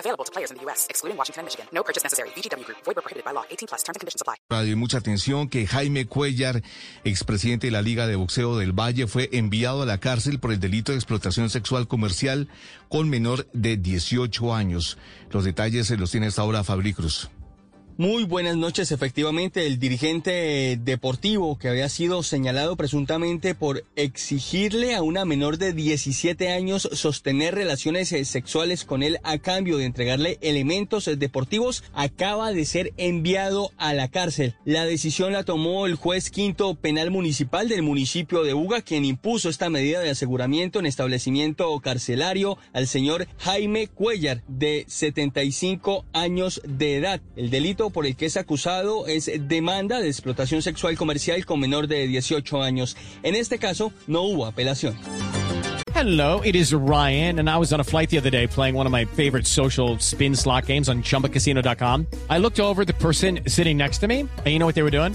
Available to players in the U.S., excluding Washington Michigan. No purchase necessary. VGW Group. Void prohibited by law. 18 plus. Terms and conditions apply. Mucha atención que Jaime de la Liga de Boxeo del Valle, fue enviado a la cárcel por el delito de explotación sexual comercial con menor de 18 años. Los detalles se los tiene ahora. Muy buenas noches. Efectivamente, el dirigente deportivo que había sido señalado presuntamente por exigirle a una menor de 17 años sostener relaciones sexuales con él a cambio de entregarle elementos deportivos acaba de ser enviado a la cárcel. La decisión la tomó el juez quinto penal municipal del municipio de Uga, quien impuso esta medida de aseguramiento en establecimiento carcelario al señor Jaime Cuellar, de 75 años de edad. El delito por el que es acusado es demanda de explotación sexual comercial con menor de 18 años. En este caso, no hubo apelación. Hello, it is Ryan, and I was on a flight the other day playing one of my favorite social spin slot games on chumbacasino.com. I looked over the person sitting next to me, and you know what they were doing?